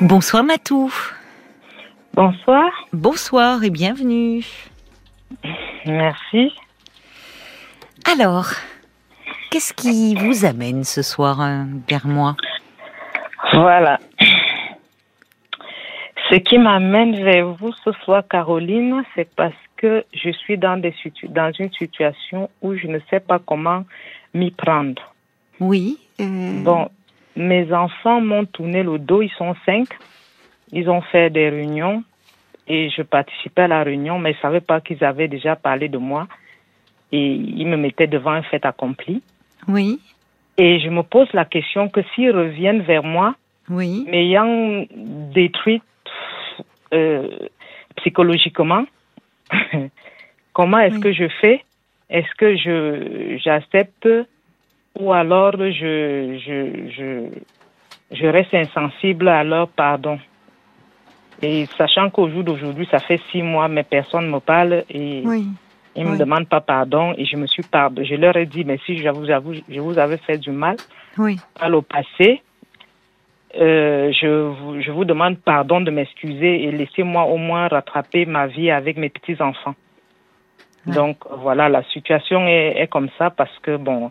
Bonsoir Matou. Bonsoir. Bonsoir et bienvenue. Merci. Alors, qu'est-ce qui vous amène ce soir euh, vers moi? Voilà. Ce qui m'amène vers vous ce soir, Caroline, c'est parce que je suis dans, des dans une situation où je ne sais pas comment m'y prendre. Oui. euh, Bon, mes enfants m'ont tourné le dos, ils sont cinq. Ils ont fait des réunions et je participais à la réunion, mais ils ne savaient pas qu'ils avaient déjà parlé de moi et ils me mettaient devant un fait accompli. Oui. Et je me pose la question que s'ils reviennent vers moi, Oui. m'ayant détruite euh, psychologiquement, comment est-ce Oui. que je fais? Est-ce que je j'accepte ou alors je, je, je, je reste insensible à leur pardon Et sachant qu'au jour d'aujourd'hui, ça fait six mois, mais personne ne me parle et Oui. ils ne me demandent pas pardon et je me suis pardon. Je leur ai dit, mais si je vous avoue, je vous avais fait du mal, Oui. par le passé, euh, je, vous, je vous demande pardon de m'excuser et laissez-moi au moins rattraper ma vie avec mes petits-enfants. Ouais. Donc voilà, la situation est, est comme ça parce que, bon,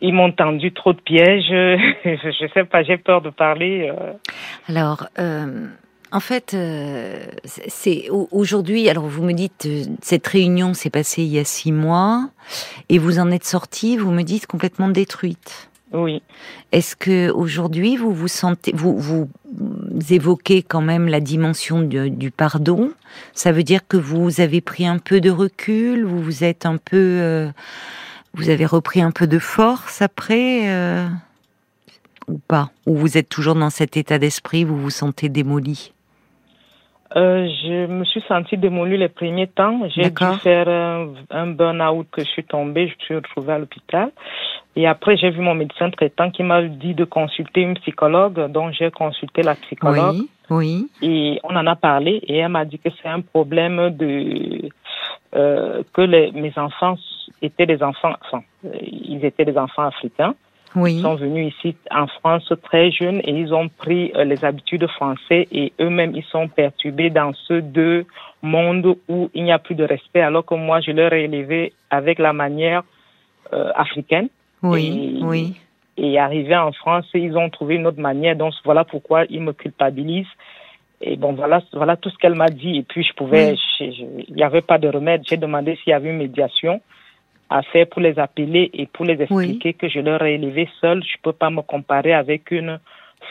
ils m'ont tendu trop de pièges. je ne sais pas, j'ai peur de parler. euh. Alors, euh, en fait, euh, c'est- c'est au- aujourd'hui. Alors, vous me dites, cette réunion s'est passée il y a six mois, et vous en êtes sortie. Vous me dites complètement détruite. Oui. Est-ce que aujourd'hui vous vous sentez, vous vous évoquez quand même la dimension du, du pardon? Ça veut dire que vous avez pris un peu de recul, vous vous êtes un peu, euh, vous avez repris un peu de force après, euh, ou pas? Ou vous êtes toujours dans cet état d'esprit, vous vous sentez démoli? Euh, je me suis sentie démolie les premiers temps. J'ai dû faire un, un burn-out que je suis tombée, je suis retrouvée à l'hôpital. Et après, j'ai vu mon médecin traitant qui m'a dit de consulter une psychologue, donc j'ai consulté la psychologue. Oui, oui, Et on en a parlé et elle m'a dit que c'est un problème de euh, que les, mes enfants étaient des enfants, enfin, euh, ils étaient des enfants africains. oui, Ils sont venus ici en France très jeunes et ils ont pris euh, les habitudes françaises et eux-mêmes ils sont perturbés dans ce deux mondes où il n'y a plus de respect alors que moi je leur ai élevé avec la manière euh, africaine oui, Et- oui. et arrivés en France, ils ont trouvé une autre manière. Donc voilà pourquoi ils me culpabilisent. Et bon, voilà, voilà tout ce qu'elle m'a dit. Et puis je pouvais, je- il n'y avait pas de remède. J'ai demandé s'il y avait une médiation à faire pour les appeler et pour les expliquer que je leur ai élevé seul. Je peux pas me comparer avec une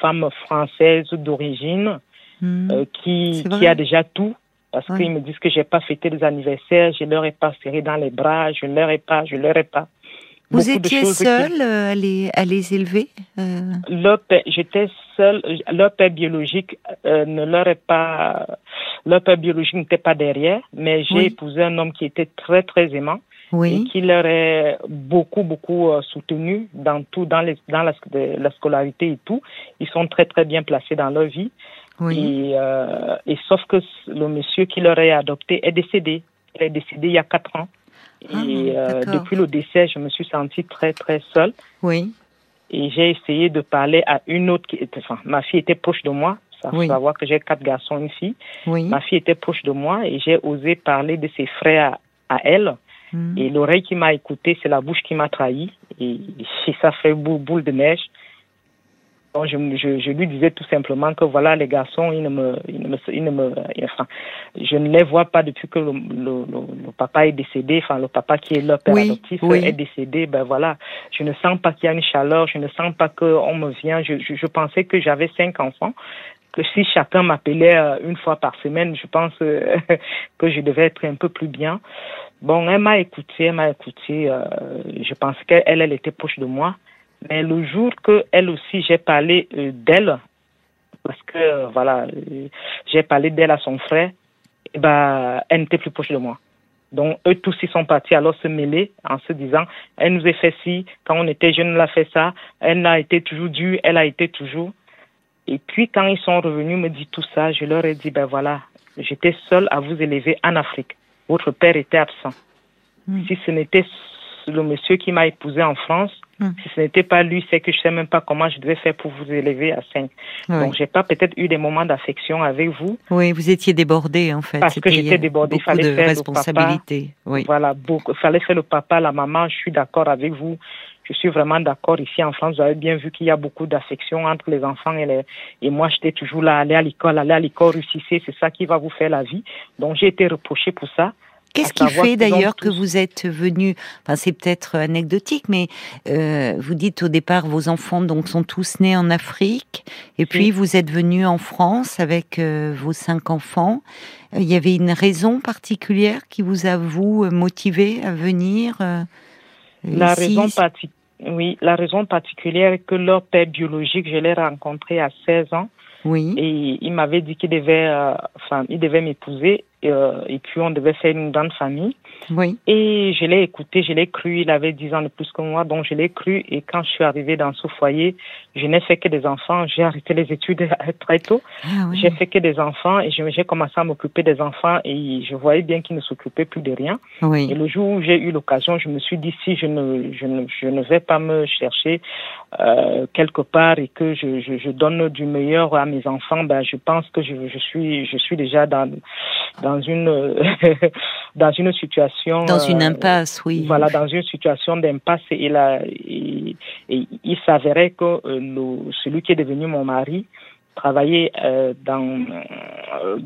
femme française d'origine Hmm. euh, qui, a déjà tout. Parce qu'ils me disent que j'ai pas fêté les anniversaires, je leur ai pas serré dans les bras, je leur ai pas, je leur ai pas. Vous étiez qui- seule euh, à les, à les élever euh, leur père, j'étais seule, leur père biologique euh, ne leur est pas, leur père biologique n'était pas derrière, mais j'ai Oui. épousé un homme qui était très très aimant et qui leur est beaucoup beaucoup euh, soutenu dans tout, dans les, dans la, de- la scolarité et tout. Ils sont très très bien placés dans leur vie oui. et, et sauf que le monsieur qui leur est adopté est décédé. Il est décédé il y a quatre ans. Ah, et euh, d'accord. depuis le décès, je me suis sentie très très seule Oui, et j'ai essayé de parler à une autre qui était, enfin, ma fille était proche de moi. Ça faut Oui. savoir que j'ai quatre garçons, une fille. oui. Ma fille était proche de moi et j'ai osé parler de ses frères à, à elle. Hmm. Et l'oreille qui m'a écouté, c'est la bouche qui m'a trahi. Et, et ça fait boule, boule de neige. Donc je, je, je lui disais tout simplement que voilà, les garçons, ils ne me, ils ne me, ils ne me, enfin, je ne les vois pas depuis que le, le, le, le papa est décédé, enfin le papa qui est leur père Oui, adoptif oui. est décédé. Ben voilà, je ne sens pas qu'il y a une chaleur, je ne sens pas qu'on me vient. Je, je, je pensais que j'avais cinq enfants que si chacun m'appelait euh, une fois par semaine, je pense euh, que je devais être un peu plus bien. Bon, elle m'a écouté, elle m'a écouté. euh, je pensais qu'elle, elle était proche de moi. Mais le jour que elle aussi, j'ai parlé euh, d'elle, parce que euh, voilà, euh, j'ai parlé d'elle à son frère, eh ben, elle n'était plus proche de moi. Donc, eux tous, ils sont partis alors se mêler en se disant, elle nous a fait ci, quand on était jeune, elle a fait ça, elle a été toujours dure, elle a été toujours. Et puis, quand ils sont revenus me dire tout ça, je leur ai dit, ben voilà, j'étais seule à vous élever en Afrique. Votre père était absent. Mm. Si ce n'était le monsieur qui m'a épousé en France, Hmm. Si ce n'était pas lui, c'est que je sais même pas comment je devais faire pour vous élever à 5. Oui. Donc, j'ai pas peut-être eu des moments d'affection avec vous. Oui, vous étiez débordé, en fait. Parce que j'étais débordée. Il fallait de faire responsabilités. Oui. Voilà, beaucoup. Il fallait faire le papa, la maman. Je suis d'accord avec vous. Je suis vraiment d'accord. Ici en France, vous avez bien vu qu'il y a beaucoup d'affection entre les enfants et les, et moi, j'étais toujours là, aller à l'école, aller à l'école, réussissez, c'est ça qui va vous faire la vie. Donc, j'ai été reprochée pour ça. Qu'est-ce qui fait d'ailleurs que vous êtes venu Enfin, c'est peut-être anecdotique, mais euh, vous dites au départ vos enfants donc sont tous nés en Afrique, et puis vous êtes venu en France avec euh, vos cinq enfants. Il y avait une raison particulière qui vous a vous motivé à venir euh, La ici raison particulière, oui, la raison particulière est que leur père biologique, je l'ai rencontré à 16 ans. Oui. Et il m'avait dit qu'il devait, euh, enfin, il devait m'épouser euh, et puis on devait faire une grande famille. Oui. Et je l'ai écouté, je l'ai cru. Il avait 10 ans de plus que moi, donc je l'ai cru. Et quand je suis arrivée dans ce foyer, je n'ai fait que des enfants. J'ai arrêté les études très tôt. Ah, oui. J'ai fait que des enfants et j'ai commencé à m'occuper des enfants et je voyais bien qu'ils ne s'occupaient plus de rien. Oui. Et le jour où j'ai eu l'occasion, je me suis dit si je ne, je ne, je ne vais pas me chercher euh, quelque part et que je, je, je, donne du meilleur à mes enfants, ben je pense que je, je suis, je suis déjà dans dans une dans une situation dans une impasse, oui. Voilà, dans une situation d'impasse et et, et il s'avérait que euh, le, celui qui est devenu mon mari travaillait euh, dans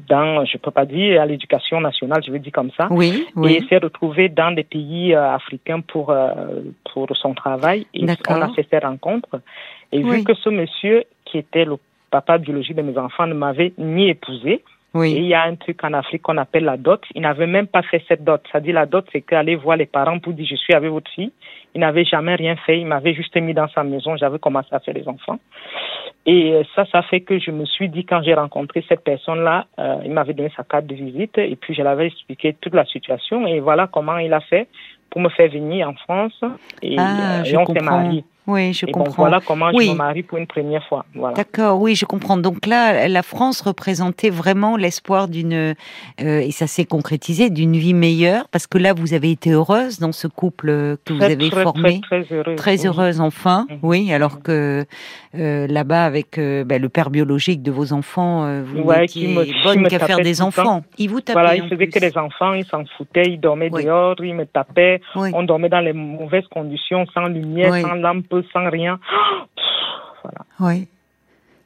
dans je peux pas dire à l'éducation nationale je veux dire comme ça oui, oui. et s'est retrouvé dans des pays euh, africains pour euh, pour son travail et on a fait ces rencontres et Oui. vu que ce monsieur qui était le papa biologique de mes enfants ne m'avait ni épousé Oui. et il y a un truc en Afrique qu'on appelle la dot. Il n'avait même pas fait cette dot. C'est-à-dire la dot, c'est qu'aller voir les parents pour dire je suis avec votre fille. Il n'avait jamais rien fait. Il m'avait juste mis dans sa maison. J'avais commencé à faire des enfants. Et ça, ça fait que je me suis dit quand j'ai rencontré cette personne-là, euh, il m'avait donné sa carte de visite et puis je l'avais expliqué toute la situation et voilà comment il a fait pour me faire venir en France et, Ah, euh, et on s'est mariés. Oui, je Et bon, comprends. voilà comment Oui. je me marie pour une première fois. Voilà. D'accord, oui, je comprends. Donc là, la France représentait vraiment l'espoir d'une, euh, et ça s'est concrétisé, d'une vie meilleure, parce que là, vous avez été heureuse dans ce couple que vous Très, avez très, formé. Très, très heureuse. Très oui. heureuse enfin, oui, alors que euh, là-bas avec euh, ben, le père biologique de vos enfants, vous Ouais, n'étiez me- bonne qu'à faire des enfants. Il vous tapait Voilà, il faisait plus. que des enfants, il s'en foutait, il dormait Oui. dehors, il me tapait, on dormait dans les mauvaises conditions, sans lumière, sans lampe, sans rien. Voilà. Oui.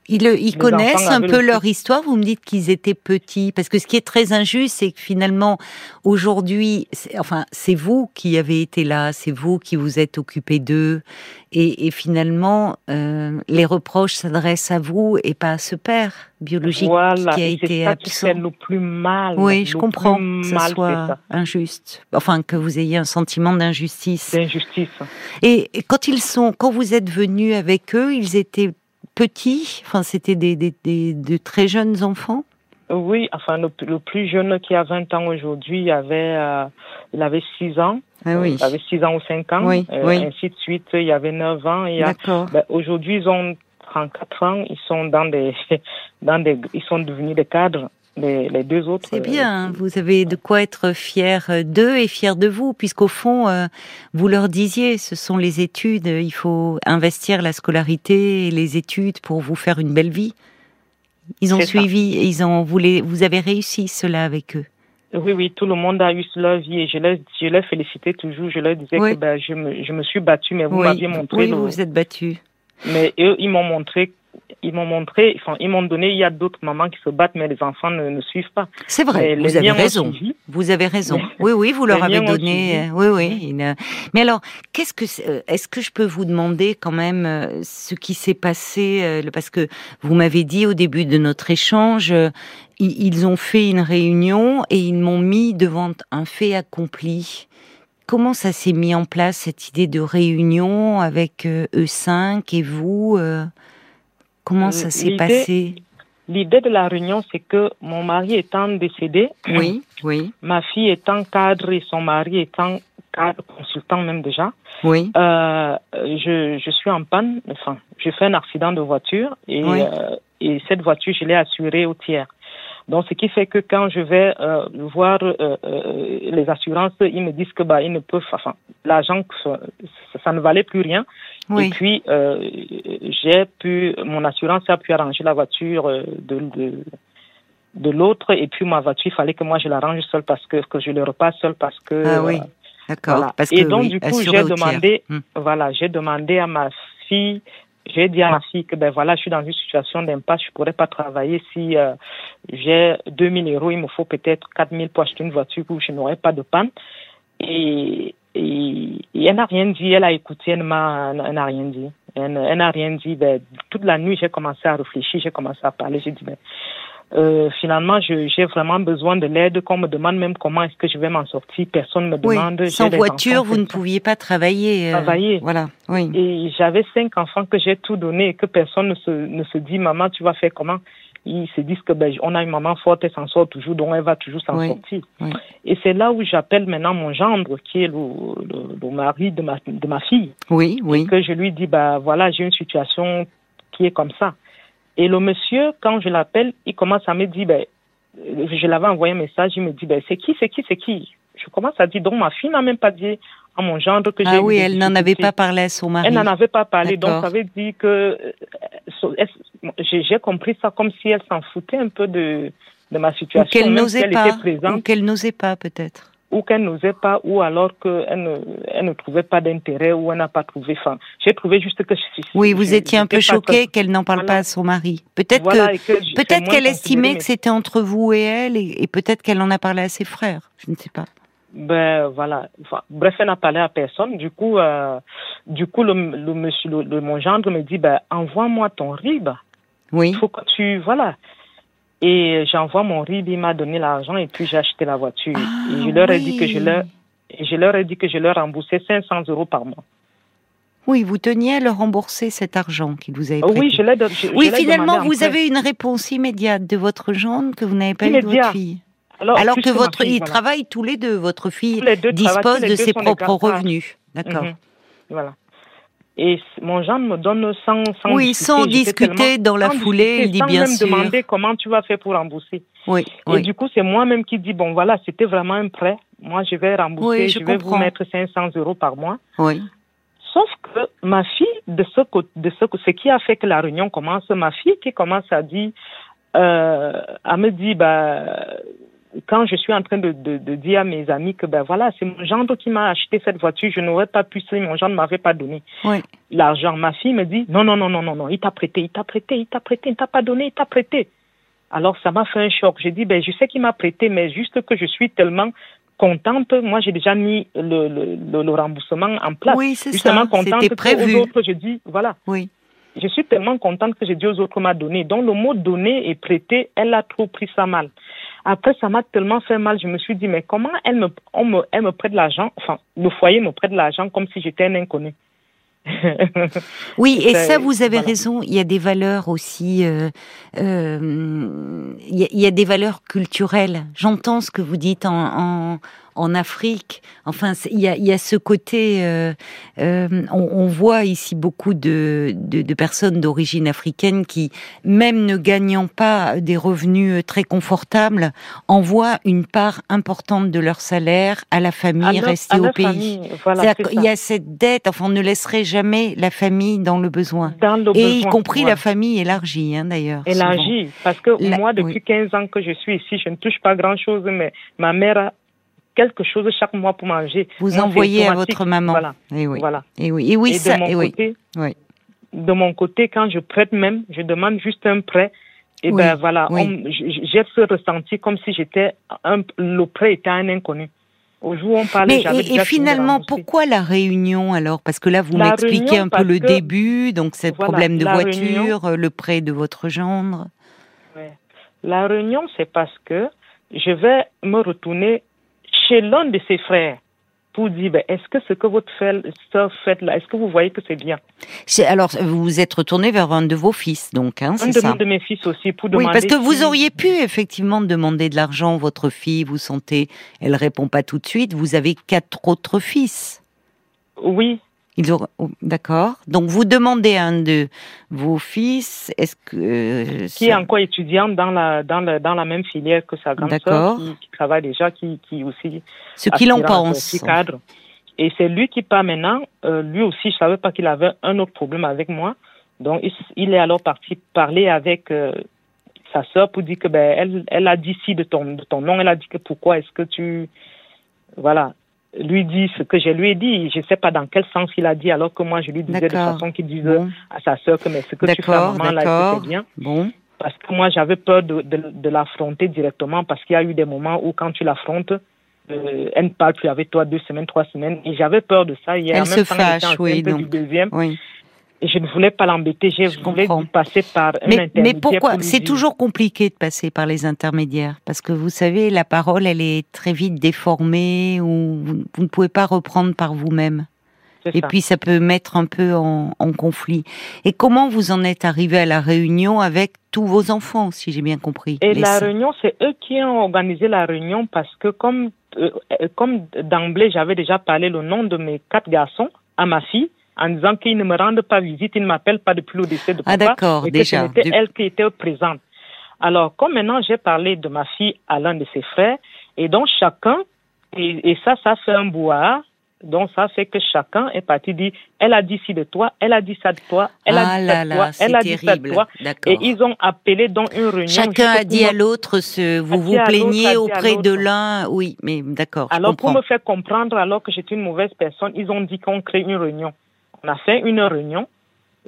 Ils, ils connaissent un peu le leur histoire. Vous me dites qu'ils étaient petits, parce que ce qui est très injuste, c'est que finalement, aujourd'hui, enfin, c'est vous qui avez été là, c'est vous qui vous êtes occupé d'eux, et, et finalement, euh, les reproches s'adressent à vous et pas à ce père biologique Voilà, qui a été ça qui absent. fait le plus mal. Oui, je comprends que ce soit ça. injuste. Enfin, que vous ayez un sentiment d'injustice. C'est injustice. Et et quand ils sont, quand vous êtes venu avec eux, ils étaient petits. Enfin, c'était des, des, des- de très jeunes enfants? Oui, enfin, le, le plus jeune qui a 20 ans aujourd'hui, il avait, euh, il avait 6 ans. Ah oui. Il avait 6 ans ou 5 ans. Oui, euh, oui. Ainsi de suite, il y avait 9 ans. A- D'accord. ben, aujourd'hui, ils ont 34 ans. Ils sont dans des, dans des, ils sont devenus des cadres. Les, les deux autres. C'est euh, bien. Vous avez de quoi être fier euh, d'eux et fier de vous, puisqu'au fond, euh, vous leur disiez, ce sont les études. Il faut investir la scolarité et les études pour vous faire une belle vie. Ils ont ça. suivi, ils ont voulu, vous avez réussi cela avec eux. Oui, oui, tout le monde a eu leur vie et je les, je les félicitais toujours. Je leur disais Oui. que ben, je, me, je me suis battue, mais vous oui, m'aviez montré. oui le- vous vous êtes battu. Mais eux, ils m'ont montré, ils m'ont montré, enfin, ils m'ont donné, il y a d'autres mamans qui se battent, mais les enfants ne, ne suivent pas. C'est vrai, vous avez raison. suivi. Vous avez raison. Oui, oui, vous leur avez donné. euh, Oui, oui. une- Mais alors, qu'est-ce que euh, est-ce que je peux vous demander quand même euh, ce qui s'est passé Parce que vous m'avez dit au début de notre échange, ils ont fait une réunion et ils m'ont mis devant un fait accompli. Comment ça s'est mis en place cette idée de réunion avec eux cinq et vous Comment ça s'est passé L'idée de la réunion, c'est que mon mari étant décédé, Oui, oui, ma fille étant cadre et son mari étant cadre consultant même déjà, oui. euh, je, je suis en panne, enfin, je fais un accident de voiture et, Oui. euh, et cette voiture, je l'ai assurée au tiers. Donc, ce qui fait que quand je vais euh, voir euh, euh, les assurances, ils me disent que bah ils ne peuvent, enfin, l'argent, ça, ça ne valait plus rien. Et puis, euh, j'ai pu, mon assurance a pu arranger la voiture euh, de, de, de l'autre. Et puis, ma voiture, il fallait que moi, je l'arrange seule parce que, que je le repasse seule parce que. Ah oui. D'accord. et donc, du coup, j'ai demandé, hmm. voilà, j'ai demandé à ma fille, j'ai dit à ma fille que, ben voilà, je suis dans une situation d'impasse, je pourrais pas travailler si euh, j'ai 2000 euros, il me faut peut-être 4000 pour acheter une voiture où je n'aurai pas de panne. Et, et, elle n'a rien dit, elle a écouté, elle n'a rien dit. Elle, n'a rien dit. Ben, toute la nuit, j'ai commencé à réfléchir, j'ai commencé à parler. J'ai dit, ben, euh, finalement, j'ai vraiment besoin de l'aide, qu'on me demande même comment est-ce que je vais m'en sortir. Personne ne me demande. Sans voiture, vous ne pouviez pas travailler. Euh, travailler. Voilà. Oui. Et j'avais cinq enfants que j'ai tout donné et que personne ne se, ne se dit, maman, tu vas faire comment? Ils se disent que ben, on a une maman forte, elle s'en sort toujours, donc elle va toujours s'en sortir. Et c'est là où j'appelle maintenant mon gendre, qui est le, le, mari de ma, de ma fille. Oui, oui. Et que je lui dis, bah voilà, j'ai une situation qui est comme ça. Et le monsieur, quand je l'appelle, il commence à me dire, ben, je l'avais envoyé un message, il me dit, ben, c'est qui, c'est qui, c'est qui? Je commence à dire, donc ma fille n'a même pas dit à mon gendre que j'ai Ah oui, elle n'en avait pas parlé à son mari. Elle n'en avait pas parlé, donc ça veut dire que euh, j'ai compris ça comme si elle s'en foutait un peu de, de ma situation. Qu'elle n'osait pas, ou qu'elle n'osait pas peut-être. Ou qu'elle n'osait pas, ou alors qu'elle ne, elle ne trouvait pas d'intérêt, ou elle n'a pas trouvé. Enfin, j'ai trouvé juste que. oui, vous étiez un peu choqué qu'elle n'en parle pas à son mari. Peut-être que, peut-être qu'elle estimait que c'était entre vous et elle, et peut-être qu'elle en a parlé à ses frères. Je ne sais pas. Ben voilà. bref, elle n'a parlé à personne. Du coup, euh, du coup, le, le monsieur, le, mon gendre me dit, ben envoie-moi ton RIB. Oui. Il faut que tu, voilà. Et j'envoie mon RIB, il m'a donné l'argent et puis j'ai acheté la voiture. et je leur ai dit que je leur, je leur ai dit que je leur remboursais 500 euros par mois. Oui, vous teniez à leur rembourser cet argent qu'ils vous avaient prêté. Oui, je l'ai. Oui, finalement, vous avez une réponse immédiate de votre gendre que vous n'avez pas eu de votre fille. Alors, que votre, ils travaillent tous les deux. Votre fille dispose de ses propres revenus. D'accord. Mhm. Voilà. Et mon gendre me donne sans, sans oui, discuter. sans discuter dans la foulée, il dit bien sûr. Sans même demander comment tu vas faire pour rembourser. Oui. Et du coup, c'est moi-même qui dis bon voilà, c'était vraiment un prêt. Moi, je vais rembourser, je, vais vous mettre 500 euros par mois. Oui. Sauf que ma fille, de ce de ce, ce qui a fait que la réunion commence, ma fille qui commence à dire, euh, à me dire bah quand je suis en train de, de, de, dire à mes amis que ben voilà, c'est mon gendre qui m'a acheté cette voiture, je n'aurais pas pu si mon gendre ne m'avait pas donné l'argent. Ma fille me dit non, non, non, non, non, non, il t'a prêté, il t'a prêté, il t'a prêté, il t'a pas donné, il t'a prêté. Alors ça m'a fait un choc. J'ai dit ben je sais qu'il m'a prêté, mais juste que je suis tellement contente. Moi, j'ai déjà mis le, le, le, remboursement en place. Oui, c'est ça. Contente prévu. Aux autres, je dis voilà. Oui. Je suis tellement contente que j'ai dit aux autres m'a donné. Donc le mot donner et prêter, elle a trop pris ça mal. Après, ça m'a tellement fait mal. Je me suis dit, mais comment elle me, on me, elle me prête l'argent, enfin, le foyer me prête l'argent comme si j'étais un inconnu. oui, et ça, vous avez raison. Il y a des valeurs aussi. Euh, euh, il, y a, des valeurs culturelles. J'entends ce que vous dites en, en Afrique. Enfin, il y a, ce côté. Euh, euh, on, voit ici beaucoup de, personnes d'origine africaine qui, même ne gagnant pas des revenus euh, très confortables, envoient une part importante de leur salaire à la famille restée au pays. il y a cette dette. Enfin, on ne laisserait jamais la famille dans le besoin. Et y compris la famille élargie, hein, d'ailleurs. Élargie, parce que moi, depuis 15 ans que je suis ici, je ne touche pas grand-chose, mais ma mère a quelque chose chaque mois pour manger. Vous envoyez à votre maman. Voilà. Et oui. Voilà. Et oui. Et oui, ça, de mon côté, oui. De mon côté, quand je prête même, je demande juste un prêt. Et ben voilà, j'ai ce ressenti comme si j'étais un, le prêt était un inconnu. Au jour où on parlait, Mais et, et finalement, pourquoi la réunion alors? Parce que là, vous m'expliquez un peu le début, donc c'est le problème de voiture, le prêt de votre gendre. Ouais. La réunion, c'est parce que je vais me retourner chez l'un de ses frères pour dire ben, est-ce que ce que votre soeur fait là, est-ce que vous voyez que c'est bien? Alors, vous vous êtes retourné vers un de vos fils, donc, hein, c'est ça? Un de mes fils aussi, pour demander. Oui, parce que vous auriez pu effectivement demander de l'argent. Votre fille, vous sentez, elle répond pas tout de suite. Vous avez quatre autres fils. Oui, ils ont, oh, d'accord. Donc vous demandez à un de vos fils, est-ce que euh, qui est encore étudiant dans la dans la dans la même filière que sa grande sœur, qui, qui, travaille déjà, qui qui aussi ce qu'il en pense, cadre. Et c'est lui qui part maintenant. Euh, lui aussi, je savais pas qu'il avait un autre problème avec moi. Donc, il, est alors parti parler avec euh, sa sœur pour dire que ben elle, elle a dit si de ton, de ton nom. Elle a dit que pourquoi est-ce que tu voilà lui dit ce que je lui ai dit. Je ne sais pas dans quel sens il a dit, alors que moi, je lui disais de façon qu'il disait à sa sœur que mais ce que tu fais à maman là, c'est bien. Bon parce que moi j'avais peur de, de, l'affronter directement parce qu'il y a eu des moments où quand tu l'affrontes, euh, elle ne parle plus avec toi deux semaines, trois semaines et j'avais peur de ça. Il elle se fâche, oui, donc. Du deuxième. Oui. Je ne voulais pas l'embêter, je, je voulais passer par un mais, Mais pourquoi C'est toujours compliqué de passer par les intermédiaires? Parce que vous savez, la parole, elle est très vite déformée ou vous, vous ne pouvez pas reprendre par vous-même. Et puis ça peut mettre un peu en, conflit. Et comment vous en êtes arrivé à la réunion avec tous vos enfants, si j'ai bien compris? Et la réunion, c'est eux qui ont organisé la réunion parce que comme euh, comme d'emblée j'avais déjà parlé le nom de mes quatre garçons à ma fille en disant qu'ils ne me rendent pas visite, ils ne m'appellent pas depuis le décès de ah, papa. Ah d'accord, déjà. C'était elle qui était présente. Alors comme maintenant j'ai parlé de ma fille à l'un de ses frères et donc chacun et, et ça ça fait un bois donc ça fait que chacun est parti dire, elle a dit ci de toi, elle a dit ça de toi, elle a ah dit ça de toi, elle a dit ça de toi. Et ils ont appelé dans une réunion. Chacun a dit à l'autre, ce, vous vous plaignez auprès de l'un, oui, mais d'accord. Alors pour me faire comprendre, alors que j'étais une mauvaise personne, ils ont dit qu'on crée une réunion. On a fait une réunion.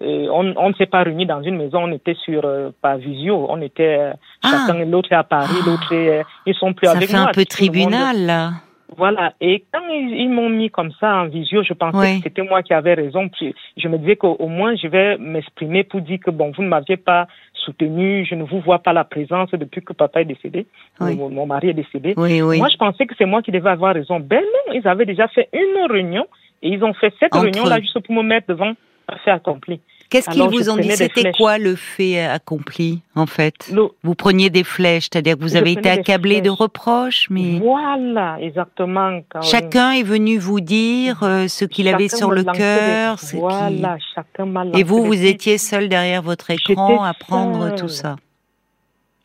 on, ne s'est pas réunis dans une maison, on était sur euh, par visio, on était euh, ah. chacun l'autre est à Paris, l'autre est, ils sont plus avec moi. Ça fait un peu tribunal là. Voilà. Et quand ils, m'ont mis comme ça en visio, je pensais que c'était moi qui avais raison. Je me disais qu'au moins je vais m'exprimer pour dire que bon, vous ne m'aviez pas soutenu, je ne vous vois pas la présence depuis que papa est décédé, mon, mari est décédé. moi, je pensais que c'est moi qui devais avoir raison. Ben non, ils avaient déjà fait une réunion et ils ont fait cette réunion-là juste pour me mettre devant un fait accompli. Qu'est-ce qu'ils vous ont dit? C'était quoi le fait accompli, en fait? Vous preniez des flèches, c'est-à-dire que vous avez été accablé de reproches, mais... Voilà, exactement. Chacun est venu vous dire euh, ce qu'il avait sur le cœur. Voilà, chacun m'a Et vous, vous étiez seul derrière votre écran à prendre tout ça.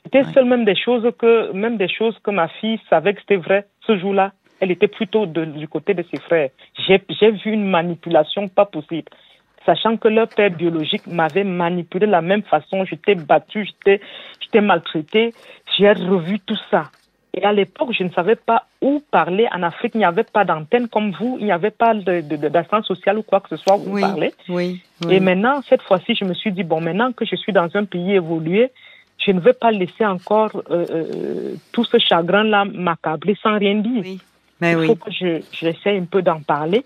C'était seul même des choses que même des choses que ma fille savait que c'était vrai ce jour-là. Elle était plutôt du côté de ses frères. J'ai vu une manipulation pas possible sachant que leur père biologique m'avait manipulé de la même façon, j'étais battue, j'étais, j'étais maltraitée, j'ai revu tout ça. Et à l'époque, je ne savais pas où parler. En Afrique, il n'y avait pas d'antenne comme vous, il n'y avait pas d'assistance sociale ou quoi que ce soit où oui, parler. Oui, Et maintenant, cette fois-ci, je me suis dit, bon, maintenant que je suis dans un pays évolué, je ne veux pas laisser encore euh, euh, tout ce chagrin-là m'accabler sans rien dire. Oui. Mais il faut que je, j'essaie un peu d'en parler.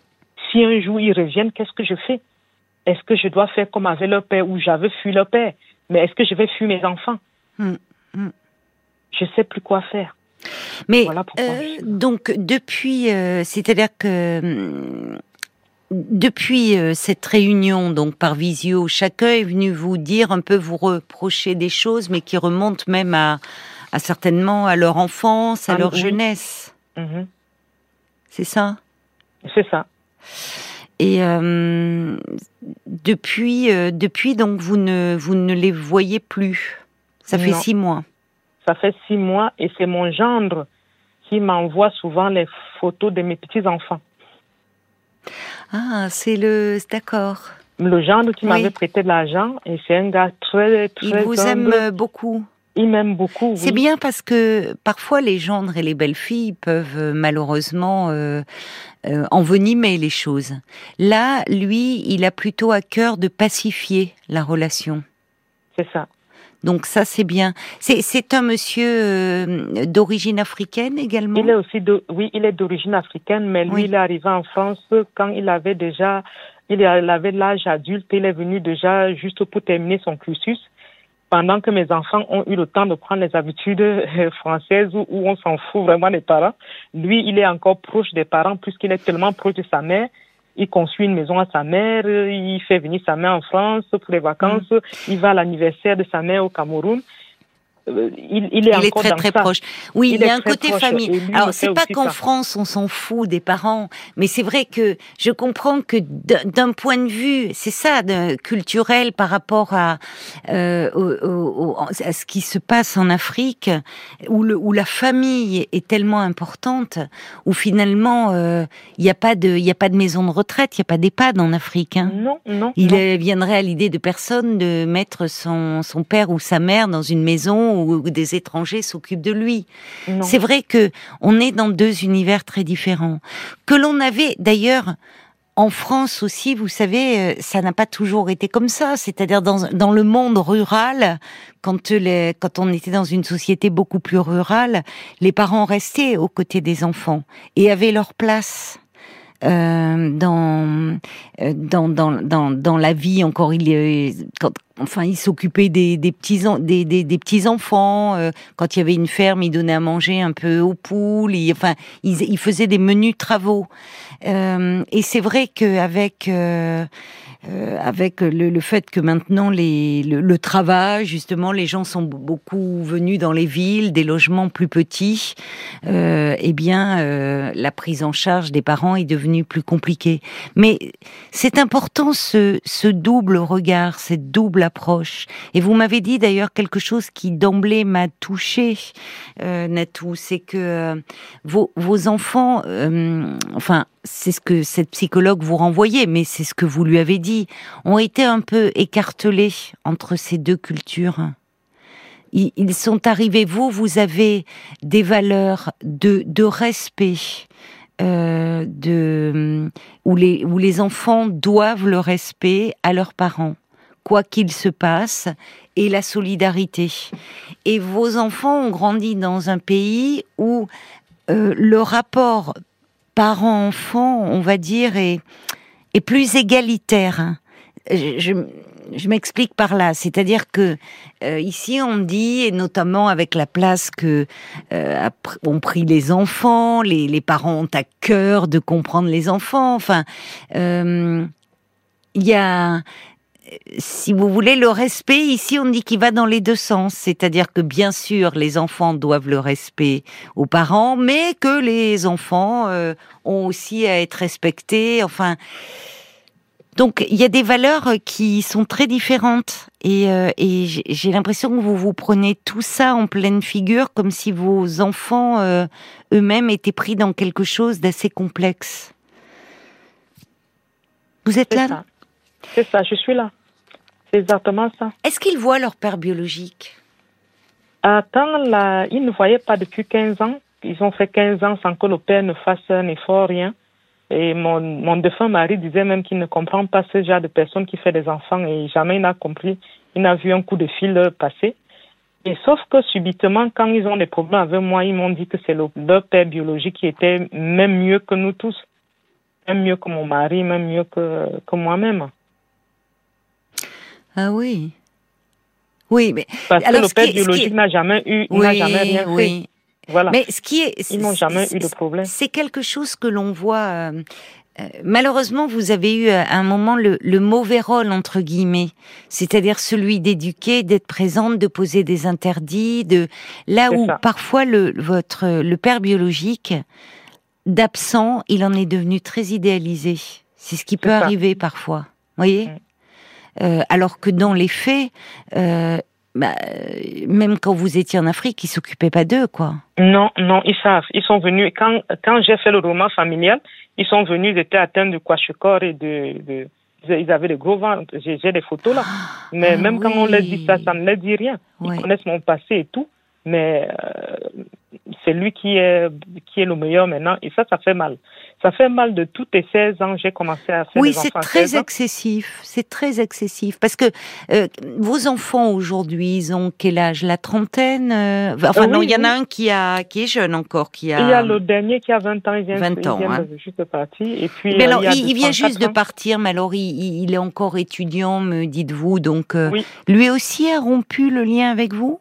Si un jour ils reviennent, qu'est-ce que je fais? Est-ce que je dois faire comme avec leur père ou j'avais fui leur père? Mais est-ce que je vais fuir mes enfants? Hmm, hmm. Je ne sais plus quoi faire. Mais euh, donc depuis, euh, c'est-à-dire que hmm, depuis euh, cette réunion donc par visio, chacun est venu vous dire un peu vous reprocher des choses, mais qui remontent même à, certainement à leur enfance, à ah, leur jeunesse. Mhm. C'est ça? C'est ça. Et euh, depuis, euh, depuis donc vous ne vous ne les voyez plus? Ça fait six mois. Ça fait six mois et c'est mon gendre qui m'envoie souvent les photos de mes petits enfants. Ah, c'est le d'accord. Le gendre qui m'avait prêté de l'argent et c'est un gars très très. Il vous aime beaucoup. Il m'aime beaucoup. C'est bien parce que parfois les gendres et les belles filles peuvent euh, malheureusement euh, euh, envenimer les choses. Là, lui, il a plutôt à cœur de pacifier la relation. C'est ça. Donc ça, c'est bien. C'est un monsieur d'origine africaine également? Il est aussi, oui, il est d'origine africaine, mais lui, il est arrivé en France quand il avait déjà, il avait l'âge adulte. Il est venu déjà juste pour terminer son cursus pendant que mes enfants ont eu le temps de prendre les habitudes euh, françaises où, on s'en fout vraiment des parents, lui, il est encore proche des parents puisqu'il est tellement proche de sa mère. Il construit une maison à sa mère, il fait venir sa mère en France pour les vacances, mm. il va à l'anniversaire de sa mère au Cameroun. Euh, il, il, est, il est très très proche. Oui, il, y a un côté famille. Alors c'est pas qu'en France on s'en fout des parents, mais c'est vrai que je comprends que d'un point de vue, c'est ça, de, culturel par rapport à, euh, au, à ce qui se passe en Afrique, où, le, où la famille est tellement importante, où finalement euh, il n'y a pas de, il a pas de maison de retraite, il n'y a pas d'EHPAD en Afrique. Hein. Non, non. Il viendrait à l'idée de personne de mettre son, son père ou sa mère dans une maison où des étrangers s'occupent de lui. C'est vrai que on est dans deux univers très différents. Que l'on avait d'ailleurs en France aussi, vous savez, euh, ça n'a pas toujours été comme ça. C'est-à-dire dans, dans le monde rural, quand, les, quand on était dans une société beaucoup plus rurale, les parents restaient aux côtés des enfants et avaient leur place. Euh, dans, euh, dans, dans, dans, dans la vie encore il quand, enfin il s'occupait des, des petits des, des, petits enfants euh, quand il y avait une ferme il donnait à manger un peu aux poules il, enfin il, il faisait des menus travaux. Euh, et c'est vrai qu'avec euh, avec le, le, fait que maintenant les, le, le, travail, justement, les gens sont beaucoup venus dans les villes, des logements plus petits, euh, eh bien, euh, la prise en charge des parents est devenue plus compliquée. Mais c'est important ce, ce double regard, cette double approche. Et vous m'avez dit d'ailleurs quelque chose qui d'emblée m'a touché, euh, Natou, c'est que euh, vos, vos enfants, euh, enfin, c'est ce que cette psychologue vous renvoyait, mais c'est ce que vous lui avez dit, ont été un peu écartelés entre ces deux cultures. Ils sont arrivés, vous, vous avez des valeurs de, respect, euh, de, où, les, où les enfants doivent le respect à leurs parents, quoi qu'il se passe, et la solidarité. Et vos enfants ont grandi dans un pays où euh, le rapport parent-enfant, on va dire, est, plus égalitaire. Je, m'explique par là, c'est-à-dire que euh, ici on dit, et notamment avec la place que euh, ont pris les enfants, les, les, parents ont à cœur de comprendre les enfants. Enfin, euh, il y a si vous voulez, le respect, ici, on dit qu'il va dans les deux sens. C'est-à-dire que, bien sûr, les enfants doivent le respect aux parents, mais que les enfants euh, ont aussi à être respectés. Enfin, donc, il y a des valeurs qui sont très différentes. Et, euh, et j'ai l'impression que vous vous prenez tout ça en pleine figure, comme si vos enfants euh, eux-mêmes étaient pris dans quelque chose d'assez complexe. Vous êtes là? C'est ça, je suis là. C'est exactement ça. Est-ce qu'ils voient leur père biologique? Attends, là, ils ne voyaient pas depuis 15 ans. Ils ont fait 15 ans sans que le père ne fasse un effort, rien. Et mon, mon défunt mari disait même qu'il ne comprend pas ce genre de personne qui fait des enfants et jamais il n'a compris. Il n'a vu un coup de fil passer. Et sauf que subitement, quand ils ont des problèmes avec moi, ils m'ont dit que c'est leur père biologique qui était même mieux que nous tous. Même mieux que mon mari, même mieux que, que moi-même. Ah oui. Oui, mais parce alors, que le père biologique n'a jamais eu, n'a jamais rien oui. fait. Voilà. Mais ce qui est, ils n'ont jamais eu de problème. C'est quelque chose que l'on voit. Euh, euh, malheureusement, vous avez eu à un moment le, le mauvais rôle entre guillemets, c'est-à-dire celui d'éduquer, d'être présente, de poser des interdits, de là où ça. parfois le votre le père biologique d'absent, il en est devenu très idéalisé. C'est ce qui peut arriver parfois. Vous voyez? Mm. Euh, alors que dans les faits, euh, bah, même quand vous étiez en Afrique, ils s'occupaient pas d'eux, quoi. Non, non, ils savent. Ils sont venus. Quand, quand j'ai fait le roman familial, ils sont venus, ils étaient atteints de kwashiorkor et de, de ils avaient des gros ventres. J'ai des photos là. Ah, mais ah, même oui. quand on leur dit ça, ça ne leur dit rien. Ils connaissent mon passé et tout. Mais euh, c'est lui qui est, qui est le meilleur maintenant. Et ça, ça fait mal. Ça fait mal de toutes les 16 ans, j'ai commencé à faire Oui, c'est très excessif. C'est très excessif. Parce que euh, vos enfants aujourd'hui, ils ont quel âge? La trentaine euh... Enfin, euh, non, il y en a un qui, a, qui est jeune encore. Qui a... Il y a le dernier qui a 20 ans. Il vient, 20 ans, il vient hein. juste de partir. Et puis, mais alors, il, il, il vient juste ans. de partir, mais alors il, il, est encore étudiant, me dites-vous. Donc, oui. lui aussi a rompu le lien avec vous?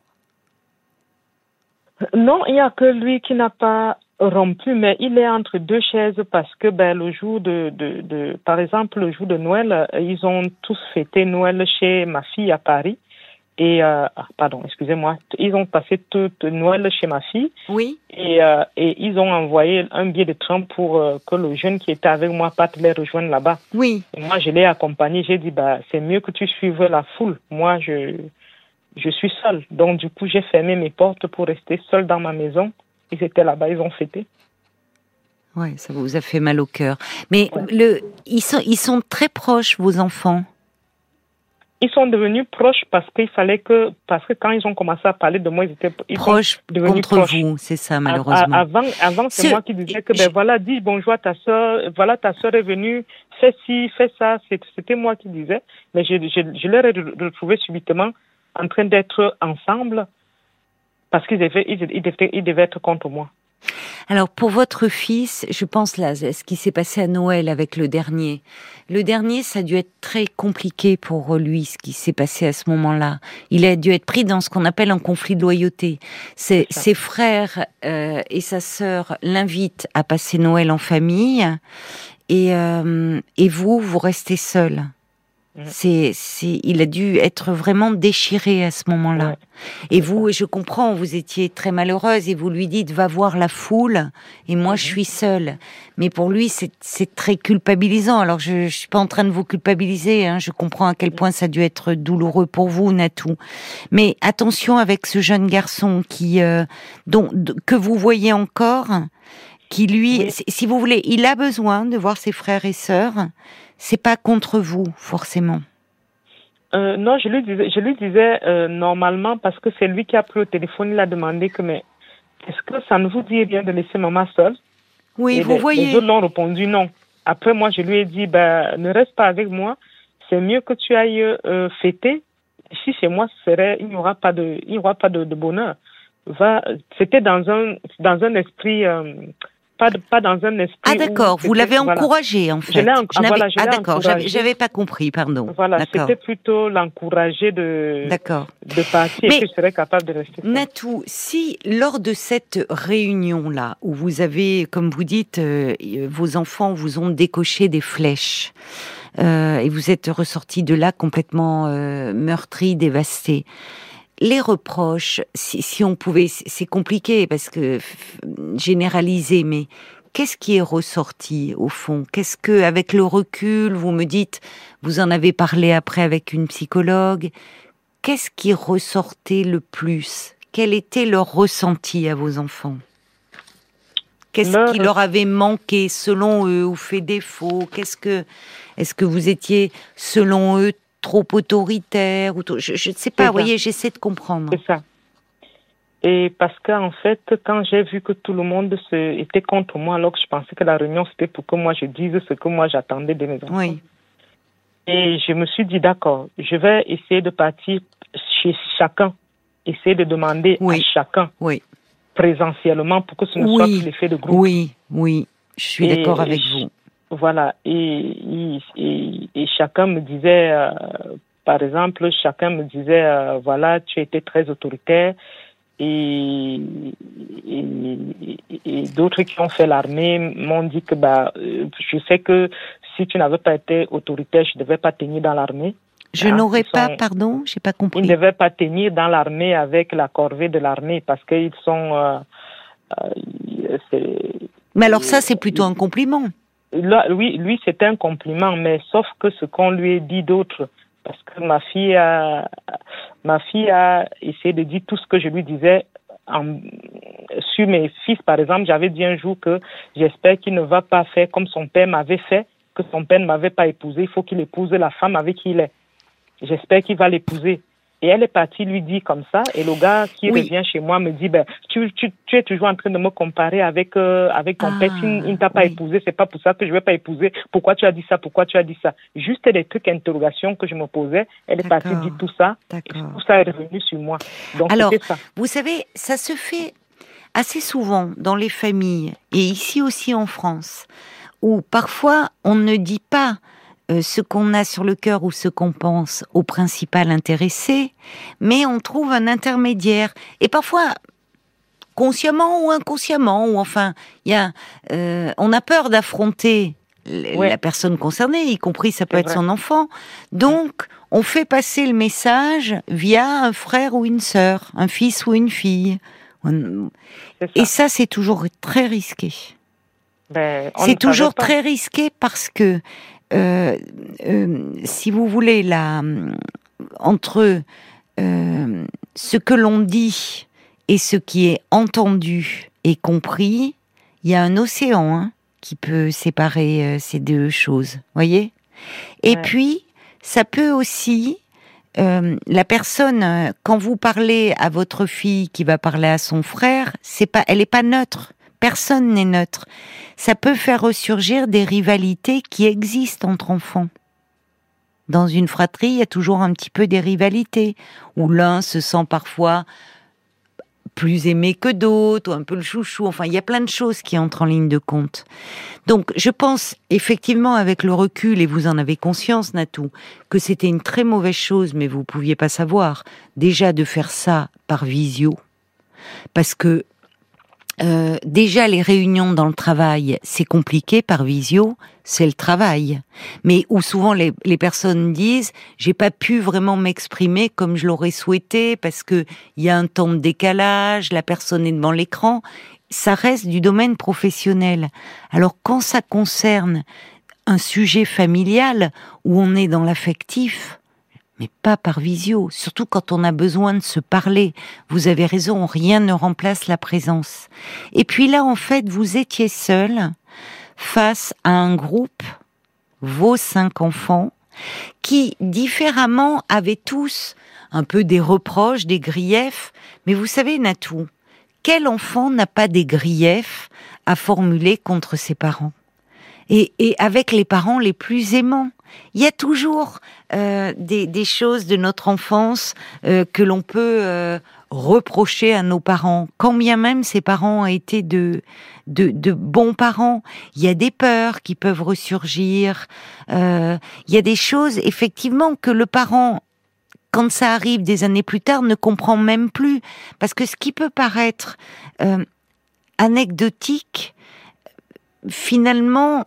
Non, il n'y a que lui qui n'a pas rompu, mais il est entre deux chaises parce que ben, le jour de, de, de, par exemple, le jour de Noël, ils ont tous fêté Noël chez ma fille à Paris. Et euh, ah, pardon, excusez-moi, ils ont passé toute Noël chez ma fille. Oui. Et, euh, et ils ont envoyé un billet de train pour euh, que le jeune qui était avec moi parte les rejoindre là-bas. Oui. Et moi, je l'ai accompagné. J'ai dit, bah, c'est mieux que tu suives la foule. Moi, je, je suis seule. Donc, du coup, j'ai fermé mes portes pour rester seule dans ma maison. Ils étaient là-bas, ils ont fêté. Ouais, ça vous a fait mal au cœur. Mais le, ils sont, ils sont très proches, vos enfants. Ils sont devenus proches parce qu'il fallait que, parce que quand ils ont commencé à parler de moi, ils étaient ils Proches devenus contre proches. vous, c'est ça, malheureusement. Avant, avant c'est Ce- moi qui disais que ben voilà, dis bonjour à ta soeur, voilà ta soeur est venue, fais ci, fais ça. C'était moi qui disais, mais je, je, je leur ai re- retrouvé subitement en train d'être ensemble parce qu'ils devaient, ils, devaient, ils devaient être contre moi. Alors pour votre fils, je pense là, ce qui s'est passé à Noël avec le dernier. Le dernier, ça a dû être très compliqué pour lui, ce qui s'est passé à ce moment-là. Il a dû être pris dans ce qu'on appelle un conflit de loyauté. Ses, frères euh, et sa sœur l'invitent à passer Noël en famille, et, euh, et vous, vous restez seul. Mhm. C'est, c'est, il a dû être vraiment déchiré à ce moment-là. Ouais. Et vous, je comprends, vous étiez très malheureuse et vous lui dites va voir la foule et moi je suis seule. Mais pour lui, c'est c'est très culpabilisant. Alors je, je suis pas en train de vous culpabiliser. Hein, je comprends à quel point ça a dû être douloureux pour vous, Natou. Mais attention avec ce jeune garçon qui, euh, dont que vous voyez encore, qui lui, Oui. si vous voulez, il a besoin de voir ses frères et sœurs. C'est pas contre vous forcément. Euh, non, je lui disais, je lui disais euh, normalement parce que c'est lui qui a pris au téléphone, il a demandé que mais est-ce que ça ne vous dit rien de laisser maman seule? Oui, Et vous les, voyez. Les autres l'ont répondu non. Après, moi, je lui ai dit, ben, ne reste pas avec moi. C'est mieux que tu ailles euh, fêter. Ici, chez moi, ce serait, il n'y aura pas de, il n'y aura pas de, de bonheur. Va, c'était dans un, dans un esprit, pas, pas dans un esprit. Ah d'accord, vous l'avez voilà. encouragé en fait. l'ai en- ah, voilà, je ah d'accord, j'avais, pas compris, pardon. Voilà, c'était plutôt l'encourager de, de partir Mais- et que je serais capable de rester. Natou, si lors de cette réunion-là, où vous avez, comme vous dites, euh, vos enfants vous ont décoché des flèches, euh, et vous êtes ressorti de là complètement euh, meurtri, dévasté, les reproches, si, si on pouvait, c'est compliqué parce que généraliser, mais qu'est-ce qui est ressorti au fond? Qu'est-ce que, avec le recul, vous me dites, vous en avez parlé après avec une psychologue, qu'est-ce qui ressortait le plus? Quel était leur ressenti à vos enfants? Qu'est-ce qui leur avait manqué selon eux ou fait défaut? Qu'est-ce que est-ce que vous étiez selon eux trop autoritaire ou je ne sais pas, vous voyez, j'essaie de comprendre. C'est ça. Et parce qu'en fait, quand j'ai vu que tout le monde se, était contre moi, alors que je pensais que la réunion c'était pour que moi je dise ce que moi j'attendais de mes enfants. Oui, Et je me suis dit, d'accord, je vais essayer de partir chez chacun, essayer de demander Oui. à chacun oui, présentiellement pour que ce ne soit plus l'effet de groupe. oui, oui, je suis d'accord avec vous. Voilà. Et, et, et- et chacun me disait, euh, par exemple, chacun me disait, euh, voilà, tu étais très autoritaire. Et, d'autres qui ont fait l'armée m'ont dit que bah, euh, je sais que si tu n'avais pas été autoritaire, je ne devais pas tenir dans l'armée. Je Ah, n'aurais ils pas, sont- pardon, j'ai pas Ils compris. ne devaient pas tenir dans l'armée avec la corvée de l'armée parce qu'ils sont. euh, Mais alors ça, c'est plutôt un compliment. Lui, lui c'était un compliment, mais sauf que ce qu'on lui a dit d'autre, parce que ma fille a, ma fille a essayé de dire tout ce que je lui disais en, sur mes fils, par exemple. J'avais dit un jour que j'espère qu'il ne va pas faire comme son père m'avait fait, que son père ne m'avait pas épousé. Il faut qu'il épouse la femme avec qui il est. J'espère qu'il va l'épouser. Et elle est partie lui dire comme ça. Et le gars qui Oui. revient chez moi me dit, ben, tu, tu, tu es toujours en train de me comparer avec, euh, avec ton Ah, père. S'il il ne t'a pas oui. épousé, c'est pas pour ça que je vais pas épouser. Pourquoi tu as dit ça? Pourquoi tu as dit ça? Juste des trucs, interrogations que je me posais. Elle est partie dire tout ça. Et tout ça est revenu sur moi. Donc, Alors, ça. Vous savez, ça se fait assez souvent dans les familles, et ici aussi en France, où parfois on ne dit pas euh, ce qu'on a sur le cœur ou ce qu'on pense au principal intéressé, mais on trouve un intermédiaire. Et parfois, consciemment ou inconsciemment, ou enfin, y a, euh, on a peur d'affronter la personne concernée, y compris ça peut être son enfant. Donc, on fait passer le message via un frère ou une sœur, un fils ou une fille. Et ça, c'est toujours très risqué. Ben, c'est toujours très risqué parce que, euh, euh, si vous voulez, là, entre euh, ce que l'on dit et ce qui est entendu et compris, il y a un océan hein, qui peut séparer ces deux choses. Voyez? Et puis, ça peut aussi euh, la personne, quand vous parlez à votre fille qui va parler à son frère, c'est pas, elle n'est pas neutre. Personne n'est neutre. Ça peut faire ressurgir des rivalités qui existent entre enfants. Dans une fratrie, il y a toujours un petit peu des rivalités, où l'un se sent parfois plus aimé que d'autres, ou un peu le chouchou. Enfin, il y a plein de choses qui entrent en ligne de compte. Donc, je pense effectivement, avec le recul, et vous en avez conscience, Natou, que c'était une très mauvaise chose, mais vous pouviez pas savoir, déjà de faire ça par visio, parce que euh, déjà les réunions dans le travail, c'est compliqué par visio, c'est le travail. Mais où souvent les, les personnes disent, j'ai pas pu vraiment m'exprimer comme je l'aurais souhaité parce que il y a un temps de décalage, la personne est devant l'écran. Ça reste du domaine professionnel. Alors quand ça concerne un sujet familial où on est dans l'affectif, mais pas par visio, surtout quand on a besoin de se parler. Vous avez raison, rien ne remplace la présence. Et puis là, en fait, vous étiez seul face à un groupe, vos cinq enfants, qui différemment avaient tous un peu des reproches, des griefs. Mais vous savez, Natou, quel enfant n'a pas des griefs à formuler contre ses parents? Et, et avec les parents les plus aimants il y a toujours euh, des, choses de notre enfance euh, que l'on peut euh, reprocher à nos parents, quand bien même ces parents ont été de, de, bons parents. Il y a des peurs qui peuvent ressurgir. il y a des choses, effectivement, que le parent quand ça arrive des années plus tard, ne comprend même plus. Parce que ce qui peut paraître anecdotique, finalement,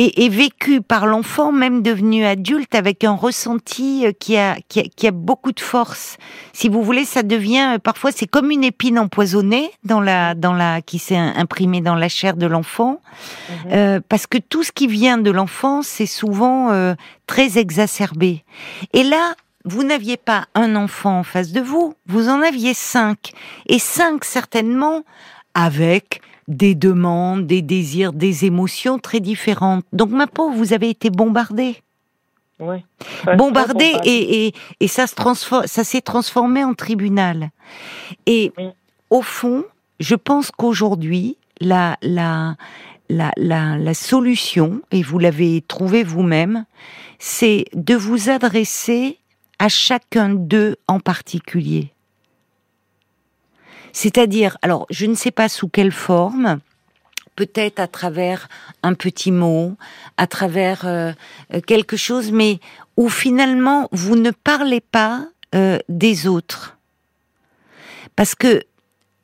et, vécu par l'enfant, même devenu adulte, avec un ressenti euh, qui a, qui a, beaucoup de force. Si vous voulez, ça devient euh, parfois c'est comme une épine empoisonnée dans la dans la qui s'est imprimée dans la chair de l'enfant, mhm. euh, parce que tout ce qui vient de l'enfant, c'est souvent très exacerbé. Et là, vous n'aviez pas un enfant en face de vous, vous en aviez cinq, et cinq certainement avec des demandes, des désirs, des émotions très différentes. Donc ma pauvre, vous avez été bombardée. Oui. Bombardée et, et, ça se transforme, ça s'est transformé en tribunal. Et au fond, je pense qu'aujourd'hui, la, la, la, la, la solution, et vous l'avez trouvé vous-même, c'est de vous adresser à chacun d'eux en particulier. C'est-à-dire, alors, je ne sais pas sous quelle forme, peut-être à travers un petit mot, à travers euh, euh, quelque chose, mais où finalement vous ne parlez pas euh, des autres. Parce que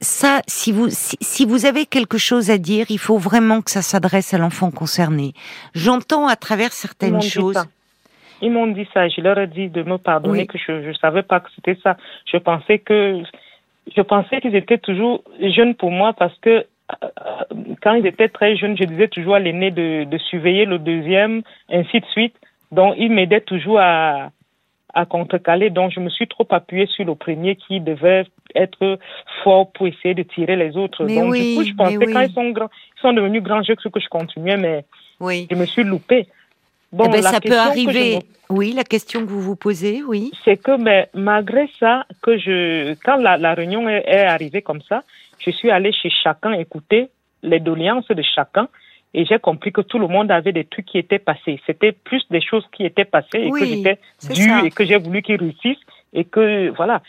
ça, si vous, si, vous avez quelque chose à dire, il faut vraiment que ça s'adresse à l'enfant concerné. J'entends à travers certaines choses. Ils m'ont dit ça. Je leur ai dit de me pardonner que je ne savais pas que c'était ça. Je pensais que je pensais qu'ils étaient toujours jeunes pour moi parce que euh, quand ils étaient très jeunes, je disais toujours à l'aîné de, de surveiller le deuxième, ainsi de suite. Donc, ils m'aidaient toujours à, à contrecaler. Donc, je me suis trop appuyée sur le premier qui devait être fort pour essayer de tirer les autres. Mais Donc, oui, du coup, je pensais quand ils sont grands, ils sont devenus grands, je que je continuais, mais oui. je me suis loupée. Bon, eh ben, ça peut arriver. Oui, la question que vous vous posez, oui. C'est que, mais malgré ça, que je, quand la, la réunion est, est, arrivée comme ça, je suis allée chez chacun écouter les doléances de chacun et j'ai compris que tout le monde avait des trucs qui étaient passés. C'était plus des choses qui étaient passées et que j'étais due et que j'ai voulu qu'ils réussissent et que, voilà.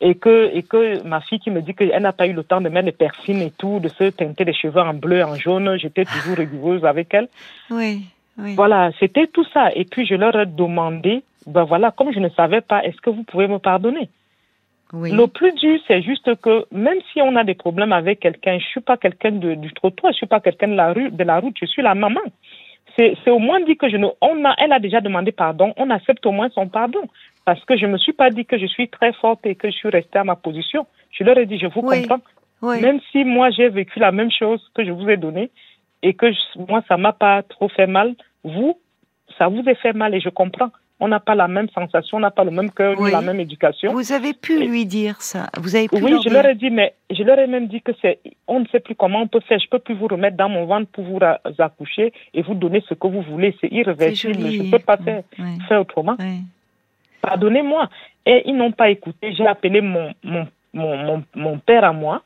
Et que, et que ma fille qui me dit qu'elle n'a pas eu le temps de mettre des perfines et tout, de se teinter les cheveux en bleu, en jaune, j'étais toujours rigoureuse avec elle. Oui. Voilà, c'était tout ça. Et puis je leur ai demandé, ben voilà, comme je ne savais pas, est-ce que vous pouvez me pardonner? Le plus dur, c'est juste que même si on a des problèmes avec quelqu'un, je suis pas quelqu'un du trottoir, je suis pas quelqu'un de la rue, de la route, je suis la maman. C'est au moins dit que je ne, on a, elle a déjà demandé pardon, on accepte au moins son pardon. Parce que je me suis pas dit que je suis très forte et que je suis restée à ma position. Je leur ai dit, je vous comprends. Même si moi j'ai vécu la même chose que je vous ai donné et que moi ça m'a pas trop fait mal, vous, ça vous a fait mal et je comprends on n'a pas la même sensation, on n'a pas le même cœur, ni la même éducation. Vous avez pu lui dire ça Vous avez pu Oui, je leur ai dit, mais je leur ai même dit que c'est, on ne sait plus comment on peut faire. Je peux plus vous remettre dans mon ventre pour vous accoucher et vous donner ce que vous voulez. C'est irréversible. Je ne peux pas faire, faire autrement. Pardonnez-moi. Et ils n'ont pas écouté. J'ai appelé mon, mon, mon, mon, père à moi,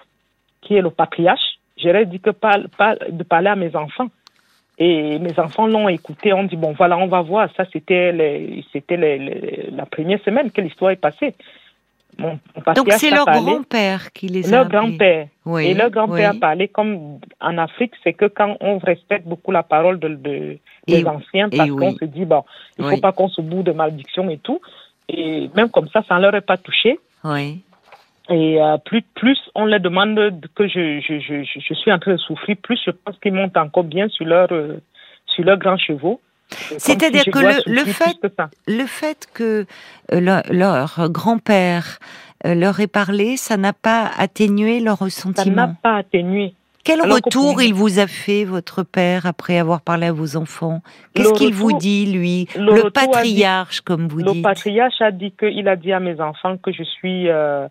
qui est le patriarche. Ai dit que pas, pas de parler à mes enfants. Et mes enfants l'ont écouté, on dit bon voilà, on va voir. Ça c'était c'était la première semaine que l'histoire est passée. Mon, Donc c'est leur grand-père qui les a Leur grand-père. Oui, et leur grand-père a parlé comme en Afrique, c'est que quand on respecte beaucoup la parole de, des anciens, parce qu'on se dit bon, il faut pas qu'on se boue de malédiction et tout. Et même comme ça, ça ne leur est pas touché. Oui. Et euh, plus, plus on leur demande que je, je, je, je, suis en train de souffrir, plus je pense qu'ils montent encore bien sur leur, euh, sur leurs grands chevaux. C'est-à-dire que le, le, fait, le fait que euh, leur, grand-père leur ait parlé, ça n'a pas atténué leur ressentiment. Ça n'a pas atténué. Quel retour il vous a fait, votre père, après avoir parlé à vos enfants? Qu'est-ce qu'il vous dit, lui? Le, patriarche, comme vous dites. Le patriarche a dit qu'il a dit à mes enfants que je suis euh,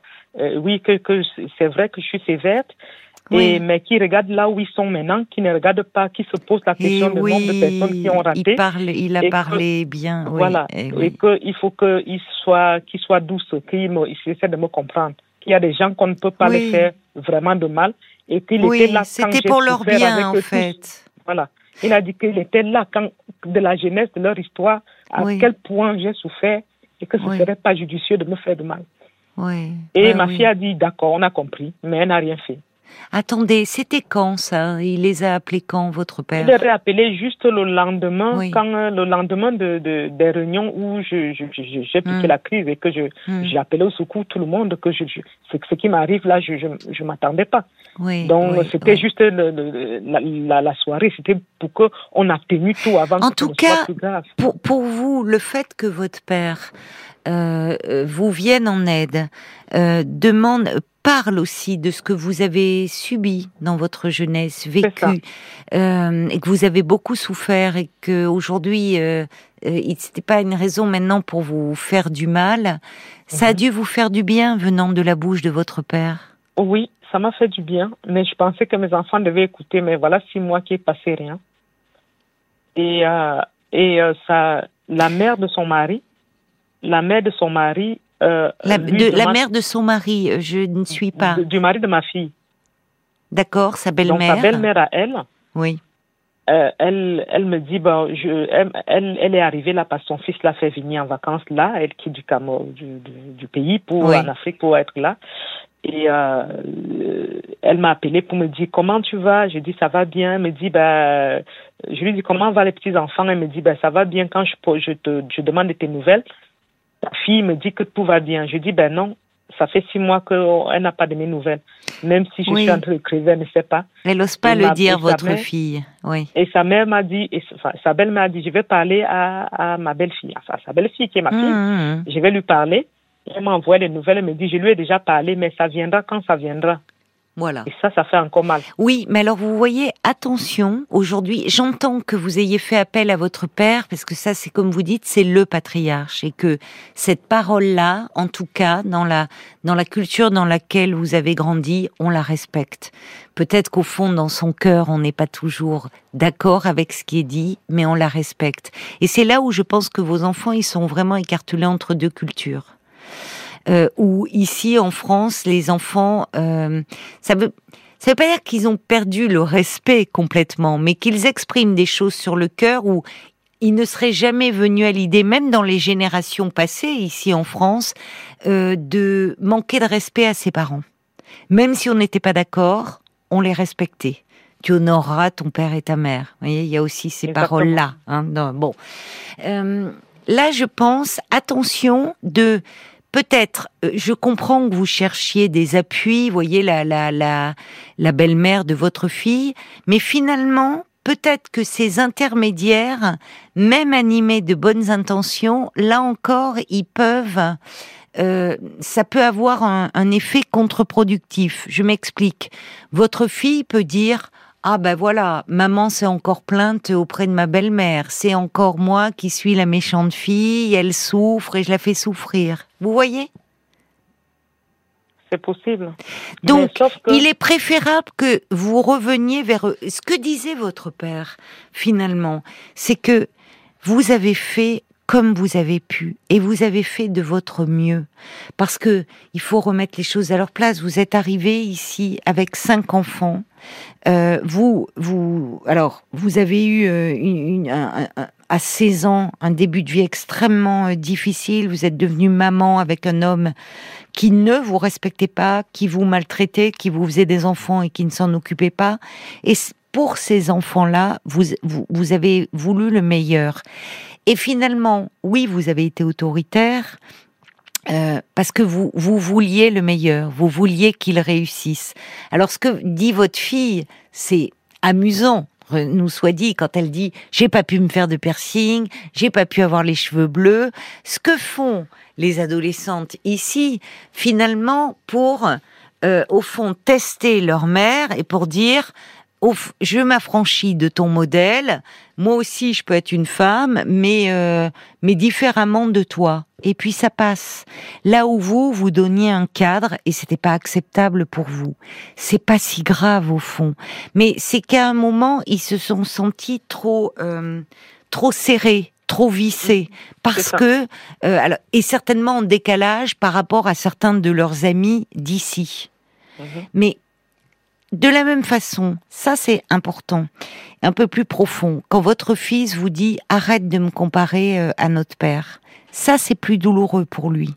oui, que, que c'est vrai que je suis sévère, et, mais qui regardent là où ils sont maintenant, qui ne regardent pas, qui se posent la question du nombre de personnes qui ont raté. Il, parle, il a parlé bien. Voilà. Et, et qu'il faut qu'il soit, qu'il soit douce, qu'il essaie de me comprendre. Qu'il y a des gens qu'on ne peut pas les faire vraiment de mal. Et qu'il était là C'était pour leur bien, en fait. Voilà. Il a dit qu'il était là quand, de la jeunesse de leur histoire, à quel point j'ai souffert et que ce ne serait pas judicieux de me faire de mal. Et bah ma fille a dit d'accord, on a compris, mais elle n'a rien fait. Attendez, c'était quand ça? Il les a appelés quand, votre père? Il les a appelés juste le lendemain, quand euh, le lendemain de, de, des réunions où j'ai je, je, piqué hmm. la crise et que je hmm. j'ai appelé au secours tout le monde que je, ce qui m'arrive là, je je, m'attendais pas. Donc c'était juste le, la, la, soirée, c'était pour que on a tenu tout avant en que tout cas, soit plus grave. Pour pour vous, le fait que votre père vous vienne en aide, euh, demande, parle aussi de ce que vous avez subi dans votre jeunesse, vécu, euh, et que vous avez beaucoup souffert et que aujourd'hui, euh, n'était pas une raison maintenant pour vous faire du mal. Ça a mhm. dû vous faire du bien venant de la bouche de votre père? Oui, ça m'a fait du bien, mais je pensais que mes enfants devaient écouter. Mais voilà six mois qui est passé rien. Et et ça, la mère de son mari la mère de son mari. Euh, la, mère de son mari, euh, je ne suis pas. du mari de ma fille. D'accord, sa belle-mère. sa belle-mère à elle. Oui. Euh, elle, elle me dit, bon, je, elle, elle est arrivée là parce que son fils l'a fait venir en vacances là, elle qui du, du, du, pays pour en Afrique pour être là. Et euh, elle m'a appelé pour me dire comment tu vas? Je dis ça va bien. Elle me dit bah, je lui dis comment va les petits enfants. Elle me dit bah ça va bien. Quand je, je te je demande tes nouvelles, ta fille me dit que tout va bien. Je dis, ben non, ça fait six mois qu'elle n'a pas de mes nouvelles. Même si je suis en train de crever, elle ne sait pas. Elle n'ose pas le dire, votre fille. Oui. Et sa mère m'a dit, et, sa belle m'a dit, je vais parler à, à ma belle-fille, enfin, sa belle-fille qui est ma fille. Mmh, mmh. Je vais lui parler. Elle m'a envoyé les nouvelles. Elle me dit, je lui ai déjà parlé, mais ça viendra quand ça viendra. Voilà. Et ça, ça fait encore mal. Oui, mais alors vous voyez, attention, aujourd'hui, j'entends que vous ayez fait appel à votre père, parce que ça, c'est comme vous dites, c'est le patriarche, et que cette parole-là, en tout cas, dans la, dans la culture dans laquelle vous avez grandi, on la respecte. Peut-être qu'au fond, dans son cœur, on n'est pas toujours d'accord avec ce qui est dit, mais on la respecte. Et c'est là où je pense que vos enfants, ils sont vraiment écartelés entre deux cultures euh, où ici en France, les enfants, euh, ça veut ça veut pas dire qu'ils ont perdu le respect complètement, mais qu'ils expriment des choses sur le cœur où il ne serait jamais venu à l'idée, même dans les générations passées ici en France, euh, de manquer de respect à ses parents. Même si on n'était pas d'accord, on les respectait. Tu honoreras ton père et ta mère. Vous voyez, il y a aussi ces paroles-là. Hein, bon, euh, là, je pense, attention de peut-être, euh, je comprends que vous cherchiez des appuis, voyez la la la belle-mère de votre fille, mais finalement, peut-être que ces intermédiaires, même animés de bonnes intentions, là encore, ils peuvent euh, ça peut avoir un, un effet contre-productif. Je m'explique. Votre fille peut dire ah ben voilà, maman s'est encore plainte auprès de ma belle-mère. C'est encore moi qui suis la méchante fille. Elle souffre et je la fais souffrir. Vous voyez? C'est possible. Donc, il est préférable que vous reveniez vers eux. Ce que disait votre père, finalement, c'est que vous avez fait comme vous avez pu et vous avez fait de votre mieux parce que il faut remettre les choses à leur place. Vous êtes arrivé ici avec cinq enfants. Euh, vous, vous, alors, vous avez eu euh, à 16 ans un début de vie extrêmement euh, difficile. Vous êtes devenue maman avec un homme qui ne vous respectait pas, qui vous maltraitait, qui vous faisait des enfants et qui ne s'en occupait pas. Et pour ces enfants-là, vous, vous avez voulu le meilleur. Et finalement, oui, vous avez été autoritaire, euh, parce que vous, vous vouliez le meilleur, vous vouliez qu'il réussisse. Alors ce que dit votre fille, c'est amusant, nous soit dit, quand elle dit j'ai pas pu me faire de piercing, j'ai pas pu avoir les cheveux bleus. Ce que font les adolescentes ici, finalement, pour euh, au fond tester leur mère et pour dire je m'affranchis de ton modèle. Moi aussi, je peux être une femme, mais euh, mais différemment de toi. Et puis ça passe. Là où vous vous donniez un cadre et c'était pas acceptable pour vous, c'est pas si grave au fond. Mais c'est qu'à un moment, ils se sont sentis trop euh, trop serrés trop vissés parce que euh, alors, et certainement en décalage par rapport à certains de leurs amis d'ici. Mhm. Mais de la même façon, ça c'est important, un peu plus profond, quand votre fils vous dit arrête de me comparer euh, à notre père, ça c'est plus douloureux pour lui.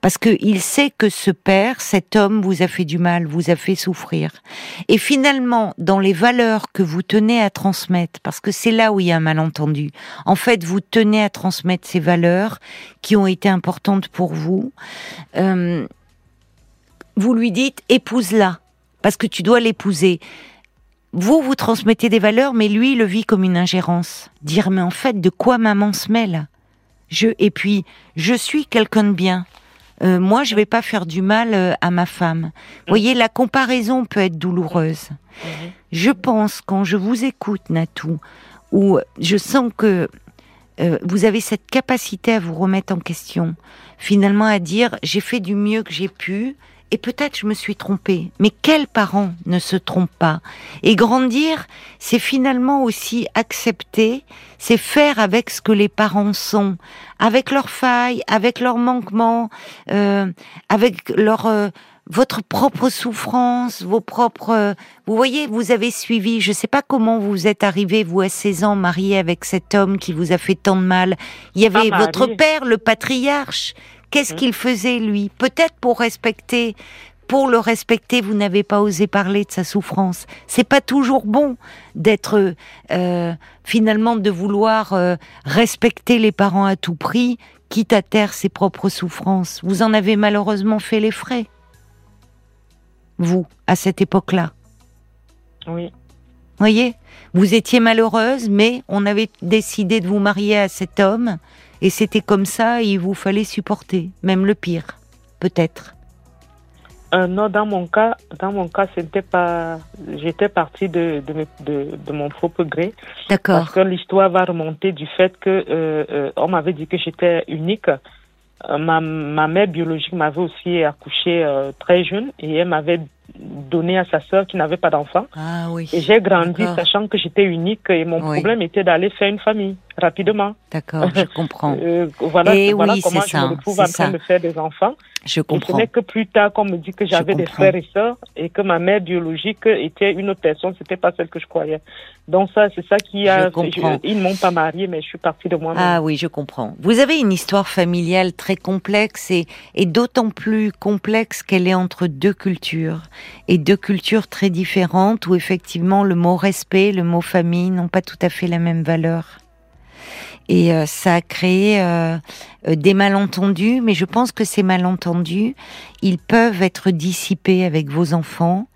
Parce qu'il sait que ce père, cet homme, vous a fait du mal, vous a fait souffrir. Et finalement, dans les valeurs que vous tenez à transmettre, parce que c'est là où il y a un malentendu, en fait, vous tenez à transmettre ces valeurs qui ont été importantes pour vous, euh, vous lui dites épouse-la parce que tu dois l'épouser. Vous, vous transmettez des valeurs, mais lui, il le vit comme une ingérence. Dire, mais en fait, de quoi maman se mêle? Je, Et puis, je suis quelqu'un de bien. Euh, moi, je vais pas faire du mal euh, à ma femme. Vous voyez, la comparaison peut être douloureuse. Je pense, quand je vous écoute, Natou, où je sens que euh, vous avez cette capacité à vous remettre en question, finalement à dire, j'ai fait du mieux que j'ai pu, et peut-être je me suis trompée, mais quels parents ne se trompent pas? Et grandir, c'est finalement aussi accepter, c'est faire avec ce que les parents sont, avec leurs failles, avec leurs manquements, euh, avec leur euh, votre propre souffrance, vos propres. Euh, vous voyez, vous avez suivi. Je ne sais pas comment vous êtes arrivé, vous à 16 ans, marié avec cet homme qui vous a fait tant de mal. Il y avait votre père, le patriarche, Qu'est-ce mmh. qu'il faisait lui? Peut-être pour respecter, pour le respecter, vous n'avez pas osé parler de sa souffrance. C'est pas toujours bon d'être euh, finalement de vouloir euh, respecter les parents à tout prix, quitte à taire ses propres souffrances. Vous en avez malheureusement fait les frais, vous, à cette époque-là. Oui. Voyez, vous étiez malheureuse, mais on avait décidé de vous marier à cet homme et c'était comme ça, il vous fallait supporter, même le pire, peut-être. Euh, non, dans mon cas, dans mon cas, c'était pas. J'étais partie de de, de, mon propre gré. D'accord. Parce que l'histoire va remonter du fait que euh, euh, on m'avait dit que j'étais unique. ma, ma mère biologique m'avait aussi accouché très jeune et elle m'avait donné à sa sœur qui n'avait pas d'enfant. Ah oui. Et j'ai grandi sachant que j'étais unique et mon problème était d'aller faire une famille rapidement. D'accord, je comprends. Euh, voilà, et voilà comment je me retrouve en train de faire des enfants. Je comprends. Ce n'est que plus tard qu'on me dit que j'avais des frères et sœurs et que ma mère biologique était une autre personne, c'était pas celle que je croyais. Donc ça, c'est ça qui a. Je ils ne m'ont pas mariée, mais je suis partie de moi-même. Ah oui, je comprends. Vous avez une histoire familiale très complexe et, et d'autant plus complexe qu'elle est entre deux cultures et deux cultures très différentes où effectivement le mot respect, le mot famille n'ont pas tout à fait la même valeur. Et euh, ça a créé euh, euh, des malentendus, mais je pense que ces malentendus, ils peuvent être dissipés avec vos enfants.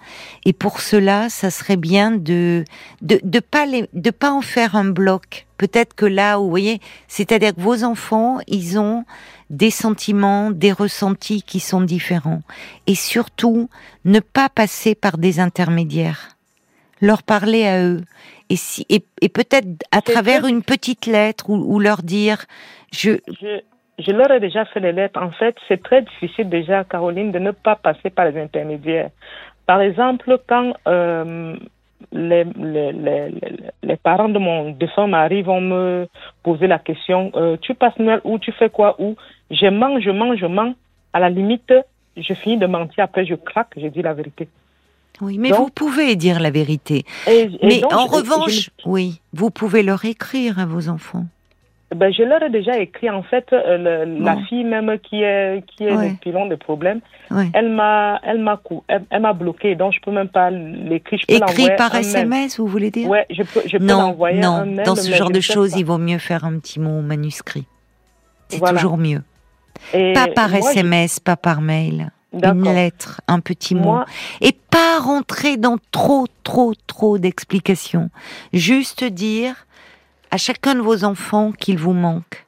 Et pour cela, ça serait bien de de, de pas les, de pas en faire un bloc. Peut-être que là, vous voyez, c'est-à-dire que vos enfants, ils ont des sentiments, des ressentis qui sont différents. Et surtout, ne pas passer par des intermédiaires. Leur parler à eux et, si, et, peut-être à travers une petite lettre ou, leur dire je... je... leur ai déjà fait les lettres. En fait, c'est très difficile déjà, Caroline, de ne pas passer par les intermédiaires. Par exemple, quand euh, les, les, les, les, parents de mon défunt mari vont me poser la question euh, Tu passes Noël où Tu fais quoi où? Je mens, je mens, je mens. À la limite, je finis de mentir, après je craque, je dis la vérité. Oui, mais vous pouvez dire la vérité. mais en revanche, oui, vous pouvez leur écrire à vos enfants. Ben, je leur ai déjà écrit. En fait, euh, la fille même qui est qui est le pilon de problème, elle m'a elle m'a elle, m'a bloqué. Donc je peux même pas l'écrire. Écrit par SMS, vous voulez dire? Ouais, je peux je peux l'envoyer non, Non, dans ce genre de choses, il vaut mieux faire un petit mot manuscrit. C'est toujours mieux. pas par SMS, pas par mail une lettre, un petit mot, et pas rentrer dans trop, trop, trop d'explications. Juste dire à chacun de vos enfants qu'il vous manque.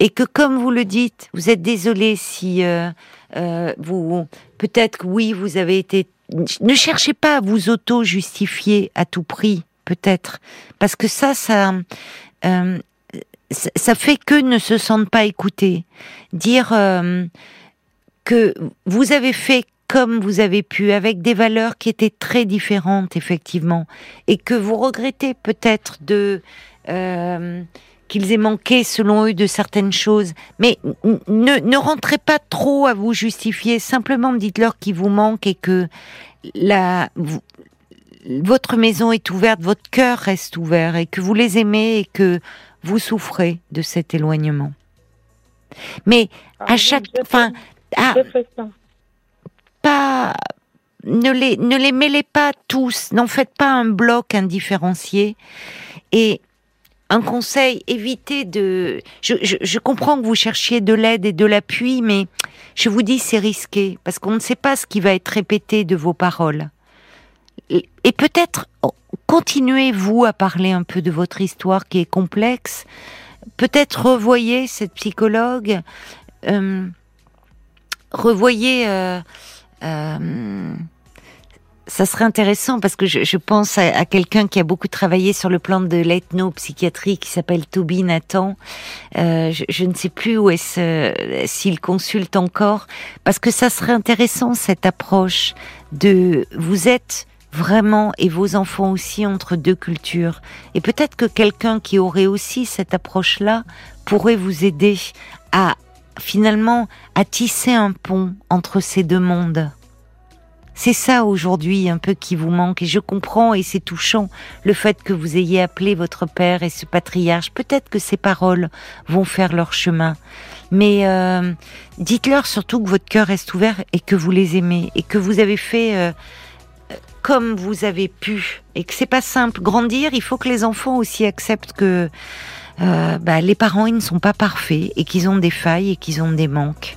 Et que comme vous le dites, vous êtes désolé si euh, euh, vous, peut-être que oui, vous avez été. Ne cherchez pas à vous auto-justifier à tout prix, peut-être, parce que ça, ça, euh, ça fait que ne se sentent pas écoutés. Dire que vous avez fait comme vous avez pu, avec des valeurs qui étaient très différentes, effectivement, et que vous regrettez peut-être de euh, qu'ils aient manqué, selon eux, de certaines choses. Mais ne, ne rentrez pas trop à vous justifier. Simplement, dites-leur qu'il vous manque et que la, votre maison est ouverte, votre cœur reste ouvert et que vous les aimez et que vous souffrez de cet éloignement. Mais à ah, chaque, fin, ah, pas, ne les, ne les mêlez pas tous, n'en faites pas un bloc indifférencié. Et un conseil, évitez de. Je, je, comprends que vous cherchiez de l'aide et de l'appui, mais je vous dis c'est risqué parce qu'on ne sait pas ce qui va être répété de vos paroles. Et, peut-être oh, continuez vous à parler un peu de votre histoire qui est complexe. Peut-être revoyez cette psychologue. Euh, revoyez. Euh, euh, ça serait intéressant parce que je, pense à, quelqu'un qui a beaucoup travaillé sur le plan de l'ethnopsychiatrie qui s'appelle Toby Nathan. Euh, je, ne sais plus où est-ce euh, s'il consulte encore parce que ça serait intéressant cette approche de vous êtes vraiment et vos enfants aussi entre deux cultures et peut-être que quelqu'un qui aurait aussi cette approche-là pourrait vous aider à finalement à tisser un pont entre ces deux mondes. C'est ça aujourd'hui un peu qui vous manque et je comprends et c'est touchant le fait que vous ayez appelé votre père et ce patriarche. Peut-être que ces paroles vont faire leur chemin. Mais euh, dites-leur surtout que votre cœur reste ouvert et que vous les aimez et que vous avez fait euh, comme vous avez pu et que c'est pas simple. Grandir, il faut que les enfants aussi acceptent que euh, bah, les parents ils ne sont pas parfaits et qu'ils ont des failles et qu'ils ont des manques.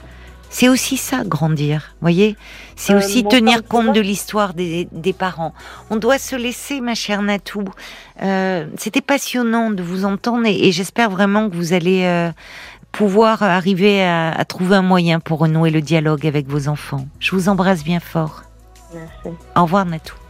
C'est aussi ça, grandir. Voyez, c'est euh, aussi tenir compte de l'histoire des, des, parents. On doit se laisser, ma chère Natou. Euh, C'était passionnant de vous entendre et, et j'espère vraiment que vous allez euh, pouvoir arriver à, à, trouver un moyen pour renouer le dialogue avec vos enfants. Je vous embrasse bien fort. Merci. Au revoir, Natou.